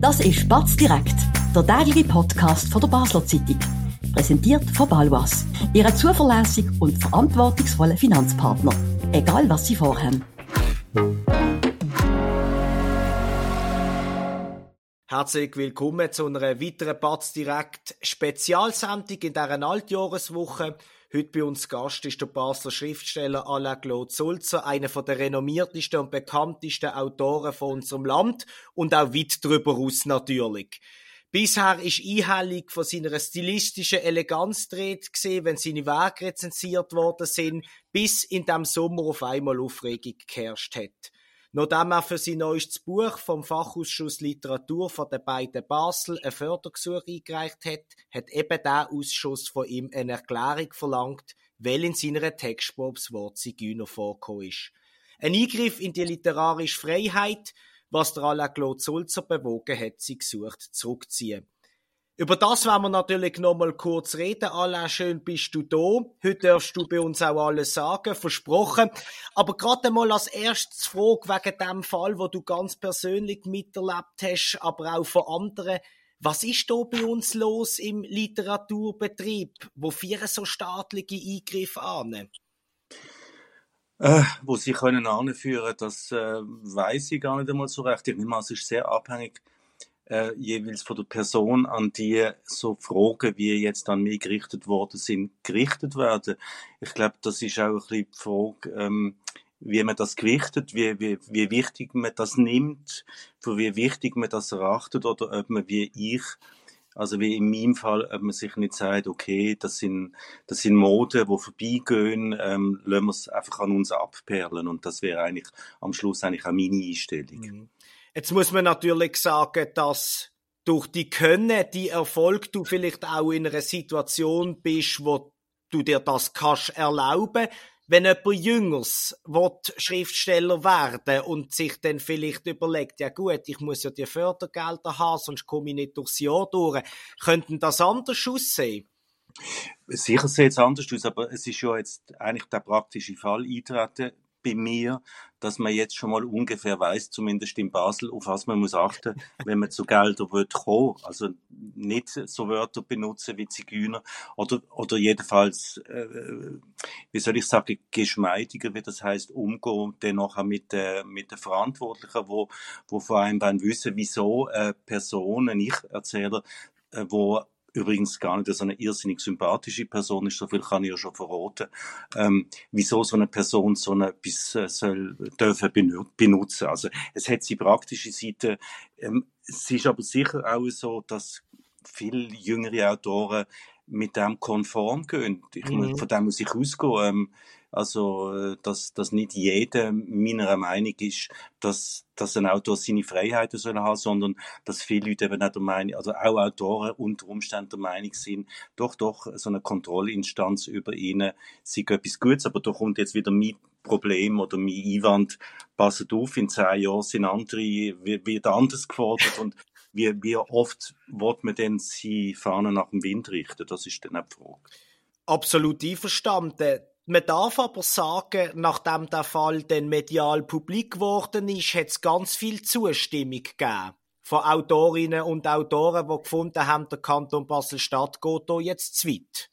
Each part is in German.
Das ist Batz direkt, der tägliche Podcast von der Basler Zeitung. Präsentiert von Balwas, Ihrem zuverlässigen und verantwortungsvollen Finanzpartner. Egal was Sie vorhaben. Herzlich willkommen zu einer weiteren Batz direkt Spezialsendung in dieser Altjahreswoche. Heute bei uns Gast ist der Basler Schriftsteller Alain Claude Sulzer, einer der renommiertesten und bekanntesten Autoren von unserem Land und auch weit darüber aus natürlich. Bisher ist einhellig von seiner stilistischen Eleganz dreht gesehen, wenn seine Werke rezensiert worden sind, bis in dem Sommer auf einmal Aufregung geherrscht hat. Nachdem er für sein neuestes Buch vom Fachausschuss Literatur von den beiden Basel ein Fördergesuch eingereicht hat, hat eben der Ausschuss von ihm eine Erklärung verlangt, weil in seiner Textspur das Wort Zigeuner vorgekommen ist. Ein Eingriff in die literarische Freiheit, was der Alain Claude Sulzer bewogen hat, sie gesucht zurückzuziehen. Über das werden wir natürlich noch mal kurz reden. Alain, schön bist du da. Heute darfst du bei uns auch alles sagen, versprochen. Aber gerade mal als erstes Frage wegen dem Fall, wo du ganz persönlich miterlebt hast, aber auch von anderen. Was ist da bei uns los im Literaturbetrieb? Wo führen so staatliche Eingriffe an? Äh, wo sie können anführen, das äh, weiß ich gar nicht einmal so recht. Ich nehme an, es ist sehr abhängig äh, jeweils von der Person, an die so Fragen, wie jetzt an mich gerichtet worden sind, gerichtet werden. Ich glaube, das ist auch ein bisschen die Frage, ähm, wie man das gewichtet, wie, wie, wie wichtig man das nimmt, für wie wichtig man das erachtet oder ob man wie ich also wie in meinem Fall, ob man sich nicht sagt, okay, das sind, das sind Moden, die vorbeigehen, ähm, lassen wir es einfach an uns abperlen. Und das wäre eigentlich am Schluss eigentlich auch meine Einstellung. Mhm. Jetzt muss man natürlich sagen, dass durch die Können, die Erfolg, du vielleicht auch in einer Situation bist, wo du dir das kannst erlauben. Wenn jemand Jüngers will Schriftsteller werden und sich dann vielleicht überlegt, ja gut, ich muss ja die Fördergelder haben, sonst komme ich nicht durchs Jahr durch, könnten das anders aussehen? Sicher sieht es anders aus, aber es ist ja jetzt eigentlich der praktische Fall eintreten bei mir, dass man jetzt schon mal ungefähr weiß, zumindest in Basel, auf was man muss achten, wenn man zu Geldern wird kommen. Also nicht so Wörter benutzen wie Zigeuner oder, oder jedenfalls, äh, wie soll ich sagen, geschmeidiger, wie das heißt, umgehen, nachher mit, äh, mit den Verantwortlichen, wo, wo vor allem dann wissen, wieso äh, Personen, ich erzähle, äh, wo übrigens gar nicht so eine irrsinnig sympathische Person ist, so viel kann ich ja schon verraten, ähm, wieso so eine Person so etwas äh, soll, dürfen benutzen. Also es hat sie praktische Seite. Ähm, es ist aber sicher auch so, dass viele jüngere Autoren mit dem konform gehen. Ich, mhm. Von dem muss ich ausgehen. Ähm, also, äh, dass, dass nicht jeder meiner Meinung ist, dass, dass ein Autor seine Freiheiten soll haben, sondern dass viele Leute eben auch der Meinung, also auch Autoren unter Umständen der Meinung sind, doch, doch, so eine Kontrollinstanz über ihnen sei etwas Gutes, aber da kommt jetzt wieder mein Problem oder mein Einwand, passet auf, in zehn Jahren sind andere wieder anders gefordert und wie, wie oft wird man denn sie Fahnen nach dem Wind richten? Das ist dann die Frage. Absolut einverstanden. Man darf aber sagen, nachdem der Fall dann medial publik geworden ist, hat es ganz viel Zustimmung gegeben von Autorinnen und Autoren, die gefunden haben, der Kanton Basel-Stadt geht hier jetzt zu weit.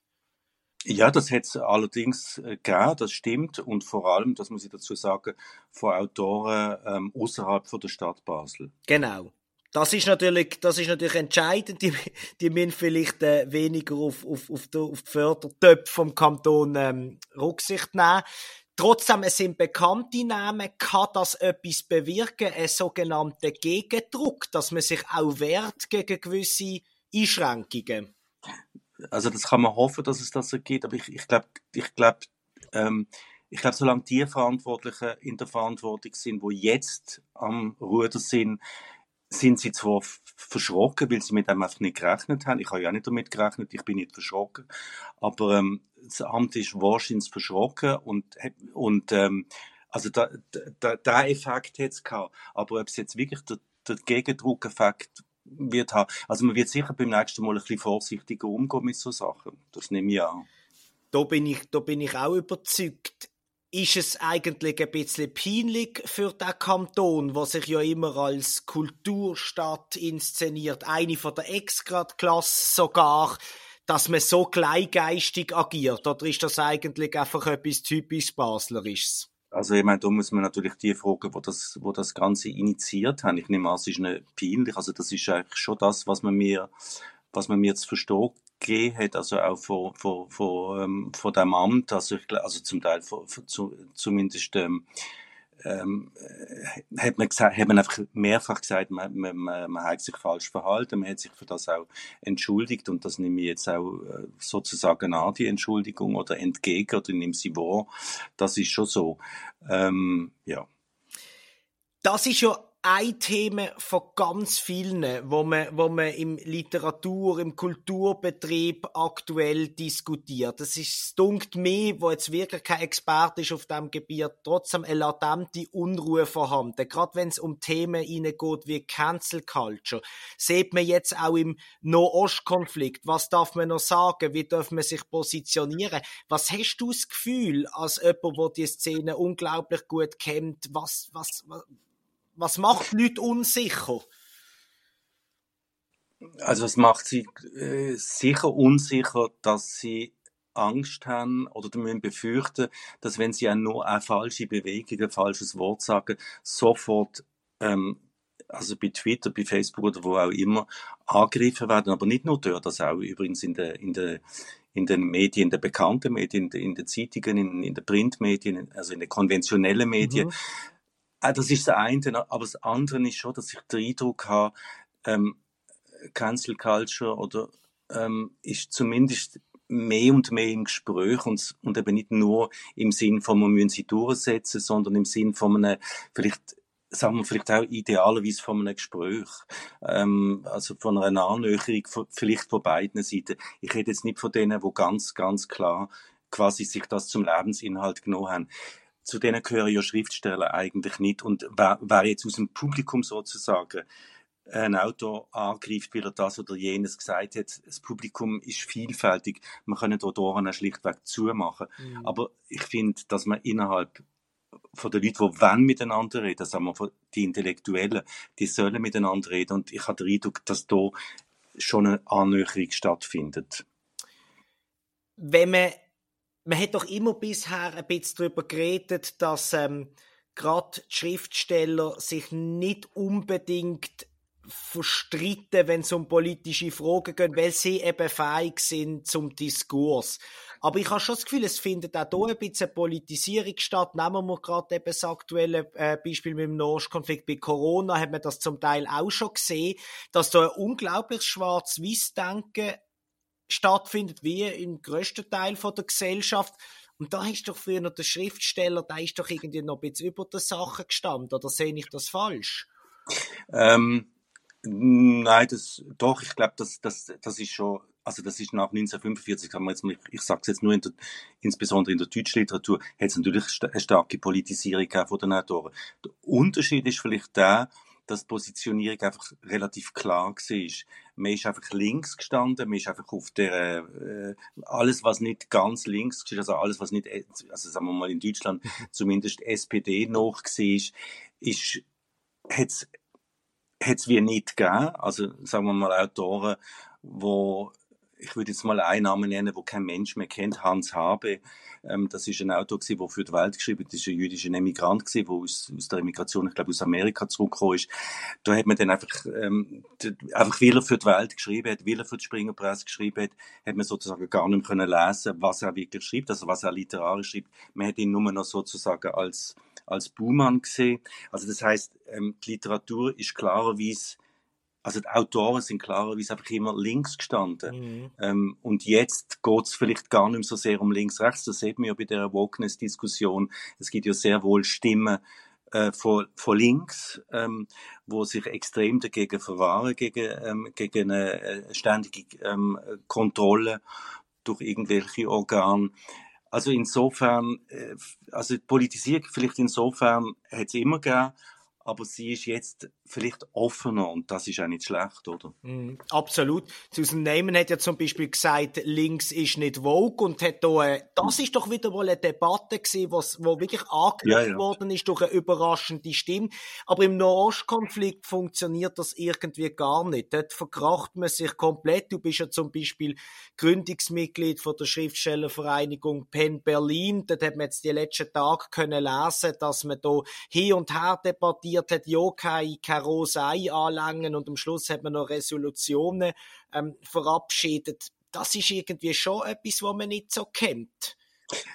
Ja, das hat es allerdings äh, gegeben, das stimmt. Und vor allem, das muss ich dazu sagen, von Autoren ähm, außerhalb von der Stadt Basel. Genau. Das ist natürlich, das ist natürlich entscheidend. Die, die müssen vielleicht äh, weniger auf, auf, auf, die, auf die Fördertöpfe vom Kanton ähm, Rücksicht nehmen. Trotzdem, es sind bekannte Namen, kann das etwas bewirken, ein sogenannter Gegendruck, dass man sich auch wehrt gegen gewisse Einschränkungen. Also das kann man hoffen, dass es das so geht, aber ich, ich glaube, ich glaube, ähm, ich glaube, solange die Verantwortlichen in der Verantwortung sind, wo jetzt am Ruder sind, sind sie zwar verschrocken, weil sie mit dem einfach nicht gerechnet haben. Ich habe ja nicht damit gerechnet, ich bin nicht verschrocken. Aber ähm, das Amt ist wahrscheinlich verschrocken und, und ähm, also da, da, der Effekt hat es gehabt. Aber ob es jetzt wirklich der, der Gegendruckeffekt wird haben, also man wird sicher beim nächsten Mal ein bisschen vorsichtiger umgehen mit so Sachen. Das nehme ich an. Da bin ich, da bin ich auch überzeugt ist es eigentlich ein bisschen peinlich für den Kanton, was sich ja immer als Kulturstadt inszeniert, eine von der Exgrad-Klasse sogar, dass man so kleingeistig agiert? Oder ist das eigentlich einfach etwas typisch Baslerisches? Also ich meine, da muss man natürlich die fragen, wo das, wo das Ganze initiiert haben. Ich nehme an, es ist nicht peinlich. Also das ist eigentlich schon das, was man mir, was man mir zu verstehen gegeben hat, also auch von, von, von, ähm, von dem Amt, also, ich, also zum Teil von, von, zu, zumindest ähm, ähm, hat man gesagt, hat man einfach mehrfach gesagt, man, man, man, man hat sich falsch verhalten, man hat sich für das auch entschuldigt und das nehme ich jetzt auch äh, sozusagen an, die Entschuldigung oder entgegen oder nehme sie wahr. Das ist schon so. Ähm, ja. Das ist ja ein Thema von ganz vielen, wo man, wo man im Literatur, im Kulturbetrieb aktuell diskutiert. Das ist, dunkt mir, wo jetzt wirklich kein Experte ist auf dem Gebiet, trotzdem eine latente Unruhe vorhanden. Gerade wenn es um Themen geht wie Cancel Culture, sieht man jetzt auch im Nahostkonflikt. Was darf man noch sagen? Wie darf man sich positionieren? Was hast du das Gefühl, als jemand, der die Szene unglaublich gut kennt? Was, was, was was macht Leute unsicher? Also es macht sie äh, sicher unsicher, dass sie Angst haben oder müssen befürchten, dass wenn sie auch nur eine falsche Bewegung, ein falsches Wort sagen, sofort ähm, also bei Twitter, bei Facebook oder wo auch immer angegriffen werden, aber nicht nur dort, das auch übrigens in der in der in den Medien, in den bekannten Medien, in, den, in den Zeitungen, in, in den Printmedien, also in den konventionellen Medien. Mhm. Ah, das ist das eine, aber das andere ist schon, dass ich den Eindruck habe, ähm, Cancel Culture oder ähm, ist zumindest mehr und mehr im Gespräch und, und eben nicht nur im Sinn von, man müssen sie durchsetzen, sondern im Sinn von einem, vielleicht, sagen wir vielleicht auch idealerweise von einem Gespräch, ähm, also von einer Annäherung, vielleicht von beiden Seiten. Ich rede jetzt nicht von denen, wo ganz, ganz klar quasi sich das zum Lebensinhalt genommen haben zu denen gehören ja Schriftsteller eigentlich nicht. Und wer, wer jetzt aus dem Publikum sozusagen ein Autor angreift, weil er das oder jenes gesagt hat. Das Publikum ist vielfältig. Man kann die Ohren schlichtweg zumachen. Mhm. Aber ich finde, dass man innerhalb von den Leuten, die wollen miteinander reden, sagen wir von die Intellektuellen, die sollen miteinander reden. Und ich habe den Eindruck, dass da schon eine Annäherung stattfindet. Wenn man man hat doch immer bisher ein bisschen darüber geredet, dass ähm, gerade Schriftsteller sich nicht unbedingt verstritten, wenn es um politische Fragen geht, weil sie eben fähig sind zum Diskurs. Aber ich habe schon das Gefühl, es findet auch hier ein bisschen Politisierung statt. Nehmen wir gerade eben das aktuelle äh, Beispiel mit dem Nordkonflikt. Bei Corona hat man das zum Teil auch schon gesehen, dass da ein unglaubliches Schwarz-Weiß-Denken stattfindet, wie im größten Teil von der Gesellschaft. Und da ist doch früher noch der Schriftsteller, da ist doch irgendwie noch ein bisschen über der Sache gestanden, oder sehe ich das falsch? Ähm, nein, das, doch, ich glaube, das, das, das ist schon, also das ist nach 1945, haben wir jetzt, ich, ich sage es jetzt nur in der, insbesondere in der deutschen Literatur, hat es natürlich eine starke Politisierung von den Autoren. Der Unterschied ist vielleicht der, dass die Positionierung einfach relativ klar war. Man ist einfach links gestanden, man ist einfach auf der, äh, alles was nicht ganz links ist, also alles was nicht, also sagen wir mal in Deutschland zumindest SPD noch war, ist, hat's, hat's wie nicht gegeben. Also sagen wir mal Autoren, wo ich würde jetzt mal einen Namen nennen, wo kein Mensch mehr kennt, Hans Habe. Ähm, das ist ein Autor gewesen, der für die Welt geschrieben hat. Das ist ein jüdischer Emigrant gewesen, der aus, aus der Emigration, ich glaube, aus Amerika zurückgekommen ist. Da hat man dann einfach, ähm, einfach, weil er für die Welt geschrieben hat, weil er für die Springerpresse geschrieben hat, hat man sozusagen gar nicht mehr können lesen, was er wirklich schreibt, also was er literarisch schreibt. Man hat ihn nur noch sozusagen als, als Buhmann gesehen. Also das heißt, ähm, die Literatur ist klarerweise also die Autoren sind klarerweise einfach immer links gestanden. Mhm. Ähm, und jetzt geht es vielleicht gar nicht mehr so sehr um links-rechts. Das sieht man ja bei der Wokeness-Diskussion. Es gibt ja sehr wohl Stimmen äh, von, von links, ähm, wo sich extrem dagegen verwahren, gegen, ähm, gegen eine äh, ständige ähm, Kontrolle durch irgendwelche Organe. Also insofern, äh, also Politisierung vielleicht insofern hat es immer gegeben, aber sie ist jetzt vielleicht offener und das ist auch nicht schlecht, oder? Mm, absolut. Susan Neyman hat ja zum Beispiel gesagt, links ist nicht Vogue und hat da, äh, das ist doch wieder mal eine Debatte gewesen, was, wo wirklich angeregt ja, ja. worden ist durch eine überraschende Stimme. Aber im Nahostkonflikt funktioniert das irgendwie gar nicht. Dort verkracht man sich komplett. Du bist ja zum Beispiel Gründungsmitglied von der Schriftstellervereinigung Penn Berlin. Dort hat man jetzt die letzten Tage können lesen, dass man da hin und her debattiert hat, ja, keine, keine Rosei anlangen und am Schluss hat man noch Resolutionen ähm, verabschiedet. Das ist irgendwie schon etwas, was man nicht so kennt.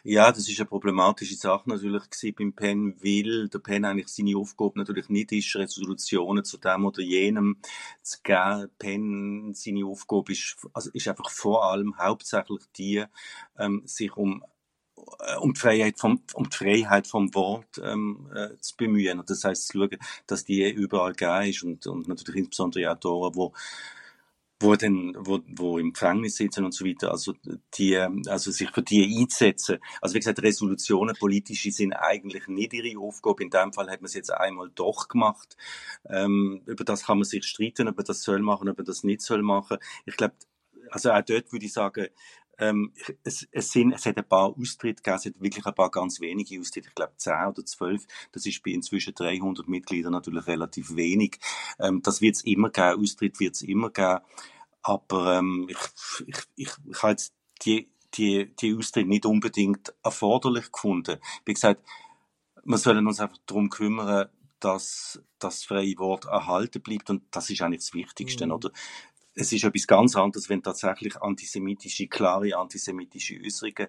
Ja, das ist eine problematische Sache natürlich gewesen beim PEN, weil der PEN eigentlich seine Aufgabe natürlich nicht ist, Resolutionen zu dem oder jenem zu geben. PEN, seine Aufgabe ist, also ist einfach vor allem hauptsächlich die, ähm, sich um um die Freiheit vom, um die Freiheit vom Wort ähm, äh, zu bemühen. Und das heißt zu schauen, dass die überall gegeben ist und, und natürlich insbesondere Autoren, wo wo dann, wo, wo im Gefängnis sitzen und so weiter, also die, also sich für die einzusetzen. Also wie gesagt, Resolutionen politische sind eigentlich nicht ihre Aufgabe. In dem Fall hat man es jetzt einmal doch gemacht. Ähm, über das kann man sich streiten, ob man das soll machen, ob man das nicht soll machen. Ich glaube, also auch dort würde ich sagen, ähm, es, es, sind, es hat ein paar Austritte gegeben, es hat wirklich ein paar ganz wenige Austritte, ich glaube 10 oder 12. Das ist bei inzwischen 300 Mitgliedern natürlich relativ wenig. Ähm, das wird es immer geben, Austritt wird es immer geben. Aber ähm, ich, ich, ich, ich habe jetzt die, die, die Austritte nicht unbedingt erforderlich gefunden. Wie gesagt, wir sollen uns einfach darum kümmern, dass das freie Wort erhalten bleibt und das ist eigentlich das Wichtigste, mhm. oder? Es ist etwas ganz anderes, wenn tatsächlich antisemitische, klare antisemitische Äußerungen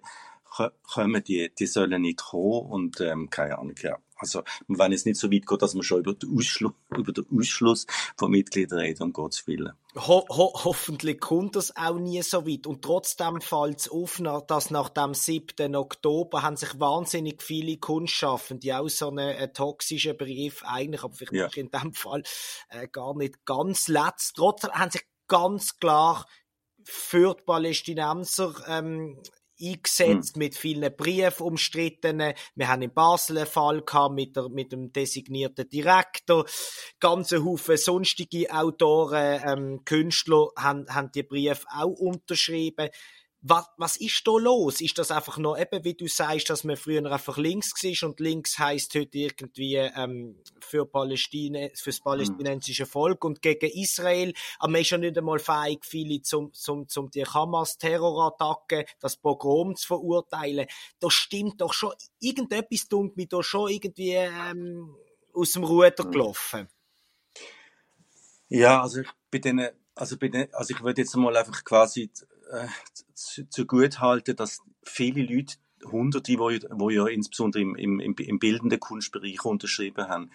kommen, die, die sollen nicht kommen und ähm, keine Ahnung, ja. Also, wenn es nicht so weit geht, dass man schon über den Ausschluss, über den Ausschluss von Mitgliedern reden, um Gottes Willen. Ho ho hoffentlich kommt das auch nie so weit. Und trotzdem fällt es auf, dass nach dem 7. Oktober haben sich wahnsinnig viele Kunstschaffende auch so einen, einen toxischen Brief eigentlich, aber vielleicht ja. in dem Fall äh, gar nicht ganz letzt. Trotzdem haben sich ganz klar für die Palästinenser ähm, eingesetzt, mhm. mit vielen Briefen umstritten. Wir haben in Basel einen Fall gehabt mit, der, mit dem designierten Direktor. Ganze Haufen sonstige Autoren, ähm, Künstler haben, haben die Briefe auch unterschrieben was, was ist da los? Ist das einfach noch eben, wie du sagst, dass man früher einfach links war und links heißt heute irgendwie ähm, für Palästina, fürs palästinensische Volk und gegen Israel, aber man ist ja nicht einmal fähig, viele zum, zum, zum die Hamas-Terrorattacke, das Pogrom zu verurteilen. Da stimmt doch schon, irgendetwas tut mir da schon irgendwie ähm, aus dem Ruder gelaufen. Ja, also ich bei denen, also bei den, also ich würde jetzt mal einfach quasi äh, zu, zu gut halten, dass viele Leute, Hunderte, wo, wo ja insbesondere im, im, im bildenden Kunstbereich unterschrieben haben,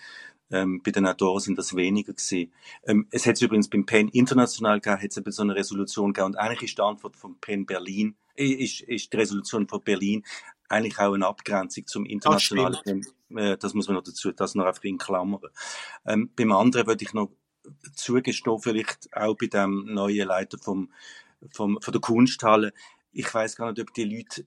ähm, bei den Autoren sind das weniger gewesen. Ähm, es hat übrigens beim PEN international gegeben, hat es so eine Resolution gegeben und eigentlich ist die Antwort von PEN Berlin, äh, ist, ist die Resolution von Berlin eigentlich auch eine Abgrenzung zum internationalen PEN. Äh, das muss man noch dazu, das noch einfach in Klammern. Ähm, beim anderen würde ich noch zugestehen, vielleicht auch bei dem neuen Leiter vom vom, von der Kunsthalle. Ich weiß gar nicht, ob die Leute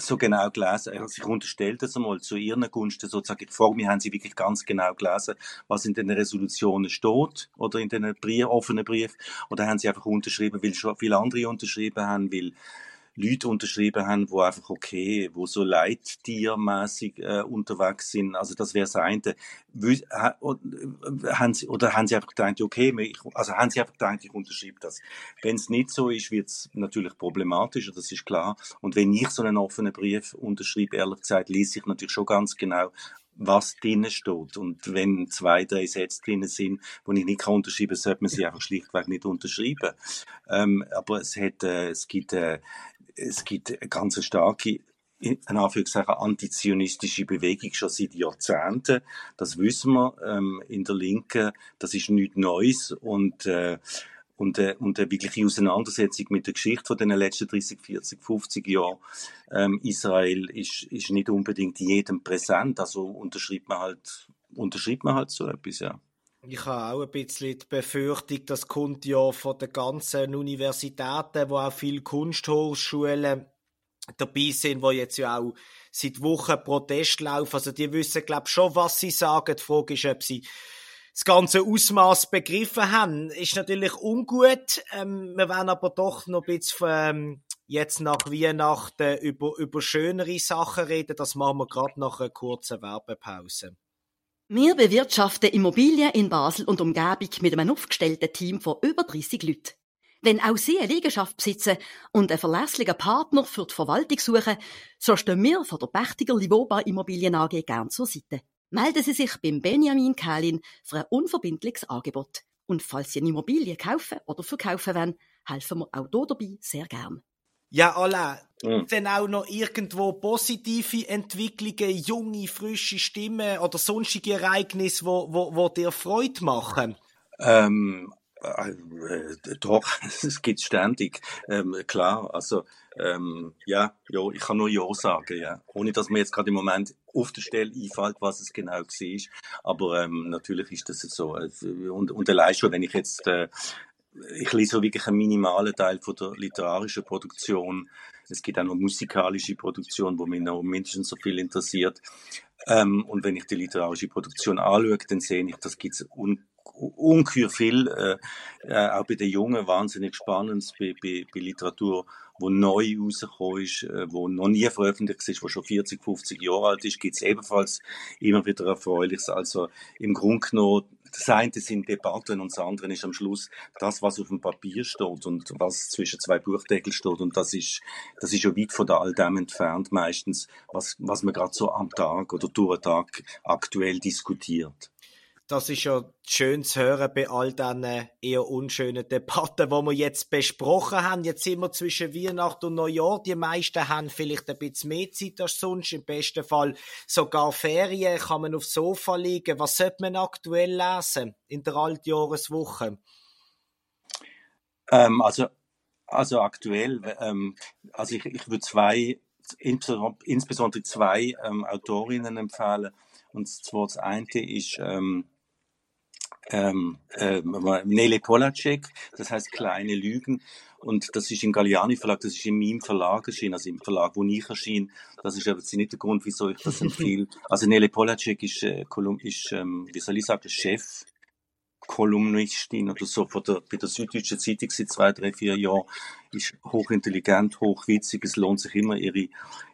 so genau gelesen. Also ich unterstelle das einmal zu ihren Gunsten sozusagen. Frage mich, haben sie wirklich ganz genau gelesen, was in den Resolutionen steht oder in den Brief, offenen Brief? Oder haben sie einfach unterschrieben, weil schon viele andere unterschrieben haben, weil Leute unterschrieben haben, wo einfach okay, wo so leittiermäßig äh, unterwegs sind. Also das wäre das eine. Äh, haben sie, oder haben sie einfach gedacht, okay, ich, also haben sie einfach gedacht, ich unterschreibe das. Wenn es nicht so ist, wird es natürlich problematischer, das ist klar. Und wenn ich so einen offenen Brief unterschreibe, ehrlich gesagt, lese ich natürlich schon ganz genau, was drinnen steht. Und wenn zwei, drei Sätze drinnen sind, wo ich nicht unterschreiben kann, sollte man sie einfach schlichtweg nicht unterschreiben. Ähm, aber es hat, äh, es gibt, äh, es gibt eine ganz starke in Anführungszeichen antizionistische Bewegung schon seit Jahrzehnten. Das wissen wir ähm, in der Linken. Das ist nichts Neues und äh, und, äh, und eine wirkliche Auseinandersetzung mit der Geschichte von den letzten 30, 40, 50 Jahren. Ähm, Israel ist, ist nicht unbedingt jedem präsent, also unterschreibt man halt, unterschreibt man halt so etwas, ja. Ich habe auch ein bisschen die Befürchtung, das kommt ja von den ganzen Universitäten, wo auch viele Kunsthochschulen dabei sind, wo jetzt ja auch seit Wochen Protest laufen. Also die wissen, glaube ich, schon, was sie sagen. Die Frage ist, ob sie das ganze Ausmaß begriffen haben. Ist natürlich ungut. Ähm, wir werden aber doch noch ein bisschen ähm, jetzt nach Weihnachten über, über schönere Sachen reden. Das machen wir gerade nach einer kurzen Werbepause. Wir bewirtschaften Immobilien in Basel und Umgebung mit einem aufgestellten Team von über 30 Leuten. Wenn auch Sie eine Liegenschaft besitzen und einen verlässlichen Partner für die Verwaltung suchen, so stehen wir von der Pächtiger Livoba Immobilien AG gern zur Seite. Melden Sie sich beim Benjamin Kählin für ein unverbindliches Angebot. Und falls Sie eine Immobilie kaufen oder verkaufen wollen, helfen wir auch hier dabei sehr gern. Ja, Alain, mhm. dann auch noch irgendwo positive Entwicklungen, junge, frische Stimmen oder sonstige Ereignisse, wo, wo, wo dir Freude machen? Ähm, äh, doch, es gibt ständig. Ähm, klar, also ähm, ja, ja, ich kann nur Ja sagen, ja. Ohne dass mir jetzt gerade im Moment auf der Stelle einfällt, was es genau war. Aber ähm, natürlich ist das so. Und, und allein schon, wenn ich jetzt äh, ich lese wirklich einen minimalen Teil von der literarischen Produktion. Es gibt auch noch musikalische Produktion, wo mich noch mindestens so viel interessiert. Ähm, und wenn ich die literarische Produktion anschaue, dann sehe ich, das gibt es ungeheuer viel, äh, äh, auch bei den Jungen wahnsinnig spannend, bei, bei, bei Literatur, wo neu rausgekommen ist, äh, wo noch nie veröffentlicht ist, wo schon 40, 50 Jahre alt ist, gibt es ebenfalls immer wieder Erfreuliches. Also im Grunde genommen das eine sind Debatten und das andere ist am Schluss das, was auf dem Papier steht und was zwischen zwei Buchdeckel steht. Und das ist, das ist ja weit von all dem entfernt meistens, was, was man gerade so am Tag oder durch den Tag aktuell diskutiert. Das ist ja schön zu hören bei all diesen eher unschönen Debatten, die wir jetzt besprochen haben. Jetzt sind wir zwischen Weihnachten und Neujahr. Die meisten haben vielleicht ein bisschen mehr Zeit als sonst. Im besten Fall sogar Ferien. Kann man aufs Sofa liegen. Was sollte man aktuell lesen in der Altjahreswoche? Ähm, also, also aktuell, ähm, also ich, ich würde zwei, insbesondere zwei ähm, Autorinnen empfehlen. Und zwar das eine ist ähm, ähm, äh, Nele Polacek, das heißt Kleine Lügen. Und das ist im Galliani Verlag, das ist in meinem Verlag erschienen, also im Verlag, wo ich erschien. Das ist aber nicht der Grund, wieso ich das empfehle. Also Nele Polacek ist, äh, Kolum ist ähm, wie soll ich sagen, Chef. Kolumnistin oder so von der, bei der Süddeutschen Zeitung seit zwei, drei, vier Jahren, ist hochintelligent, hochwitzig. Es lohnt sich immer, ihre,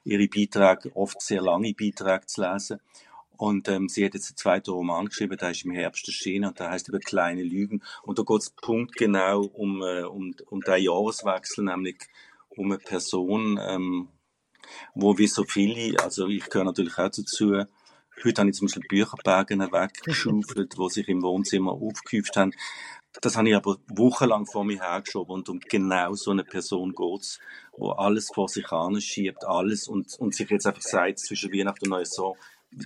ihre Beiträge, oft sehr lange Beiträge zu lesen. Und ähm, sie hat jetzt einen zweiten Roman geschrieben, der ist im Herbst erschienen und der heißt über kleine Lügen. Und da geht es punktgenau um, äh, um, um den Jahreswechsel, nämlich um eine Person, ähm, wo wie so viele, also ich gehöre natürlich auch dazu, Heute habe ich zum Beispiel Bücherberge weggeschaufelt, die sich im Wohnzimmer aufgehäuft haben. Das habe ich aber wochenlang vor mir hergeschoben und um genau so eine Person geht's, wo alles vor sich schiebt, alles und, und sich jetzt einfach sagt, zwischen Weihnachten und Neues so,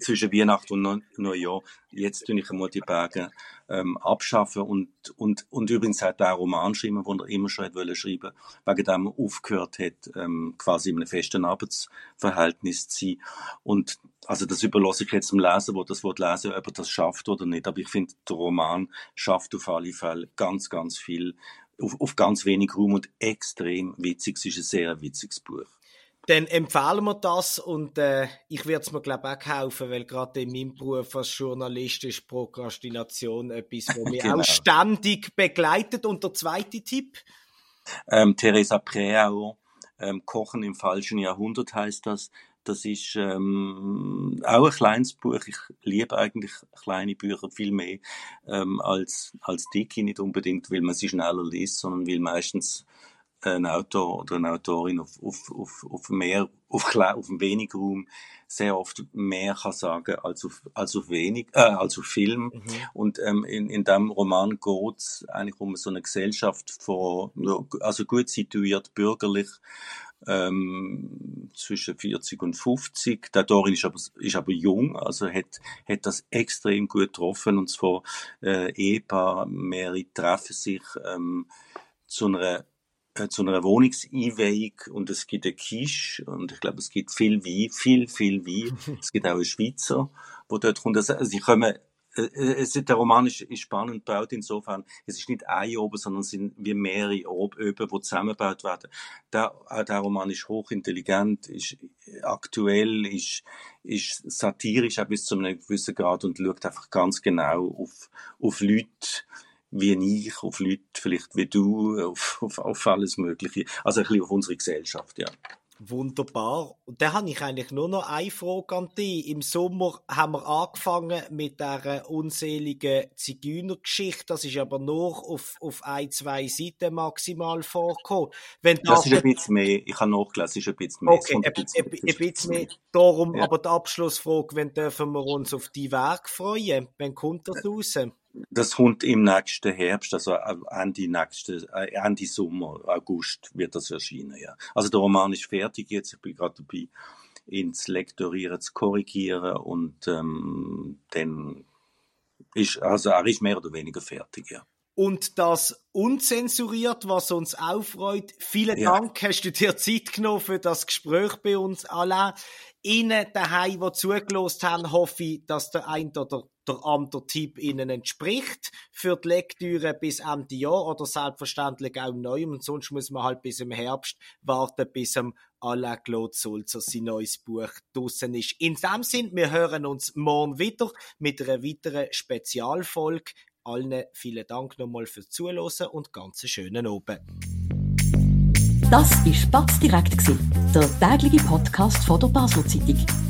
zwischen Weihnachten und Neujahr, jetzt tue ich einmal die Berge ähm, abschaffen und, und, und übrigens hat er Roman geschrieben, den er immer schon wollen schreiben, wegen dem er aufgehört hat, ähm, quasi in einem festen Arbeitsverhältnis zu sein. Und also das überlasse ich jetzt dem Leser, wo das Wort lesen, ob er das schafft oder nicht. Aber ich finde, der Roman schafft auf alle Fälle ganz, ganz viel auf, auf ganz wenig Raum und extrem witzig. Es ist ein sehr witziges Buch dann empfehlen wir das und äh, ich werde es mir glaube auch kaufen, weil gerade in meinem Beruf als Journalist ist Prokrastination etwas, was mich genau. auch ständig begleitet. Und der zweite Tipp? Ähm, Theresa Preau, ähm, Kochen im falschen Jahrhundert heißt das. Das ist ähm, auch ein kleines Buch. Ich liebe eigentlich kleine Bücher viel mehr ähm, als, als dicke, nicht unbedingt, weil man sie schneller liest, sondern weil meistens ein Autor oder eine Autorin auf, auf, auf, auf mehr, auf, auf wenig Raum sehr oft mehr kann sagen als auf, als auf wenig, äh, als auf Film. Mhm. Und ähm, in, in dem Roman geht es eigentlich um so eine Gesellschaft von, also gut situiert, bürgerlich, ähm, zwischen 40 und 50. Der Dorin ist aber, ist aber jung, also hat, hat das extrem gut getroffen und zwar äh, Ehepaar, mehrere treffen sich ähm, zu einer zu einer Wohnungseinweihung und es gibt eine Kisch und ich glaube, es gibt viel Wein, viel, viel Wein. es gibt auch einen Schweizer, wo dort kommt. Also, sie kommen äh, äh, es, der Roman ist, ist spannend gebaut insofern, es ist nicht ein Oben, sondern es sind wie mehrere Öben, die zusammengebaut werden. Der, der Roman ist hochintelligent, ist aktuell, ist, ist satirisch auch bis zu einem gewissen Grad und schaut einfach ganz genau auf, auf Leute, wie ich, auf Leute vielleicht wie du, auf, auf, auf alles Mögliche. Also ein bisschen auf unsere Gesellschaft, ja. Wunderbar. Und dann habe ich eigentlich nur noch eine Frage an dich. Im Sommer haben wir angefangen mit der unseligen Zigeunergeschichte. Das ist aber nur auf, auf ein, zwei Seiten maximal vorgekommen. Wenn das ist ein bisschen mehr. Ich habe nachgelesen, es ist ein bisschen mehr. Okay, ein, ein, ein, ein bisschen mehr. Darum ja. aber die Abschlussfrage, wenn dürfen wir uns auf die Werk freuen? Wann kommt das raus? Das kommt im nächsten Herbst, also Ende, nächsten, äh, Ende Sommer, August wird das erscheinen, ja. Also der Roman ist fertig jetzt, ich bin gerade dabei, ihn zu lektorieren, zu korrigieren und ähm, dann ist, also er ist mehr oder weniger fertig, ja. Und das unzensuriert, was uns aufreut. Vielen ja. Dank, hast du dir Zeit genommen für das Gespräch bei uns, Alain. Ihnen daheim, die zugelost haben, hoffe ich, dass der ein oder der andere Tipp Ihnen entspricht für die Lektüre bis Ende Jahr oder selbstverständlich auch neu. Und sonst muss man halt bis im Herbst warten, bis am Alain Claude Sulzer sein neues Buch draussen ist. In dem Sinn, wir hören uns morgen wieder mit einer weiteren Spezialfolge. Allen vielen Dank nochmal fürs Zuhören und ganz schönen Abend. Das war Spatz direkt, der tägliche Podcast von der Basel Zeitung.